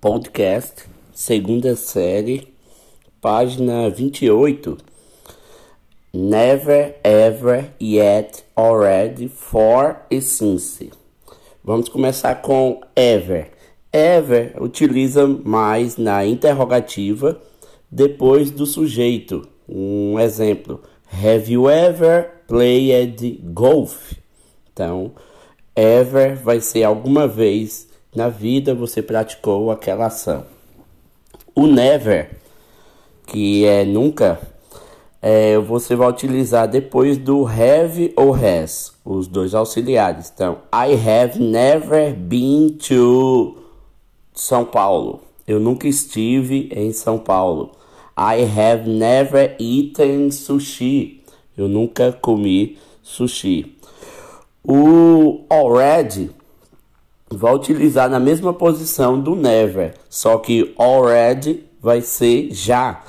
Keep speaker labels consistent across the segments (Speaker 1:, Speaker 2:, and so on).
Speaker 1: podcast, segunda série, página 28. Never, ever, yet, already, for e since. Vamos começar com ever. Ever utiliza mais na interrogativa depois do sujeito. Um exemplo: Have you ever played golf? Então, ever vai ser alguma vez na vida você praticou aquela ação. O never, que é nunca, é, você vai utilizar depois do have ou has, os dois auxiliares. Então, I have never been to São Paulo. Eu nunca estive em São Paulo. I have never eaten sushi. Eu nunca comi sushi. O already vai utilizar na mesma posição do never, só que already vai ser já.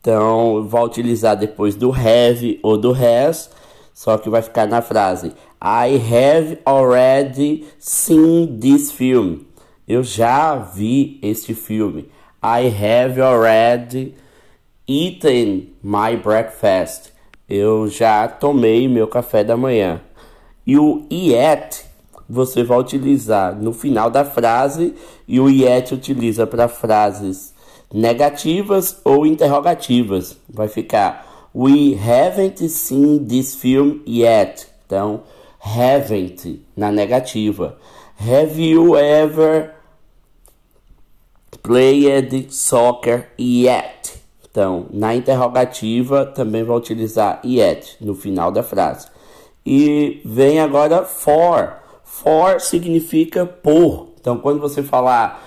Speaker 1: Então, vai utilizar depois do have ou do has, só que vai ficar na frase I have already seen this film. Eu já vi este filme. I have already eaten my breakfast. Eu já tomei meu café da manhã. E o yet você vai utilizar no final da frase e o yet utiliza para frases negativas ou interrogativas. Vai ficar We haven't seen this film yet. Então, haven't na negativa. Have you ever played soccer yet? Então, na interrogativa também vai utilizar yet no final da frase. E vem agora for. For significa por. Então, quando você falar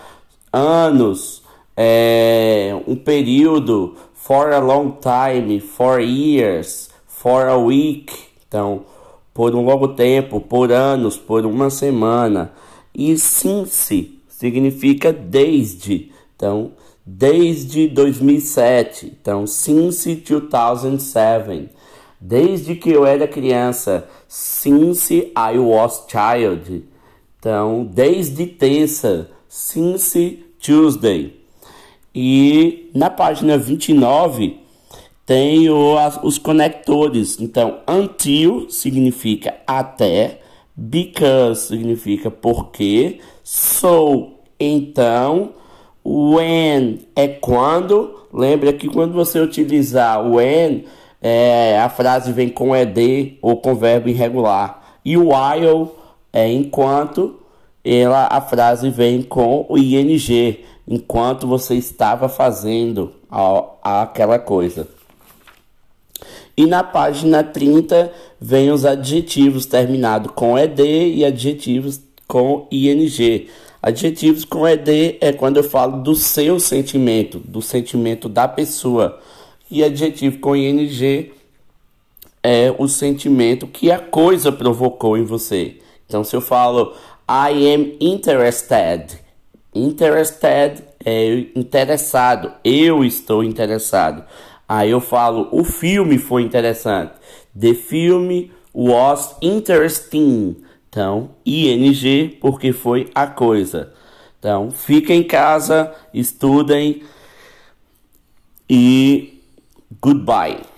Speaker 1: anos, é, um período, for a long time, for years, for a week. Então, por um longo tempo, por anos, por uma semana. E since significa desde. Então, desde 2007. Então, since 2007. Desde que eu era criança, since I was child. Então, desde terça, since Tuesday. E na página 29 tem o, as, os conectores. Então, until significa até, because significa porque, so então, when é quando. Lembra que quando você utilizar when é, a frase vem com ed ou com verbo irregular. E o while é enquanto ela, a frase vem com o ing, enquanto você estava fazendo a, aquela coisa. E na página 30 vem os adjetivos terminados com ed e adjetivos com ing. Adjetivos com ed é quando eu falo do seu sentimento, do sentimento da pessoa e adjetivo com ing é o sentimento que a coisa provocou em você. Então, se eu falo I am interested, interested é interessado, eu estou interessado. Aí eu falo o filme foi interessante. The film was interesting. Então, ing porque foi a coisa. Então, fiquem em casa, estudem e Goodbye.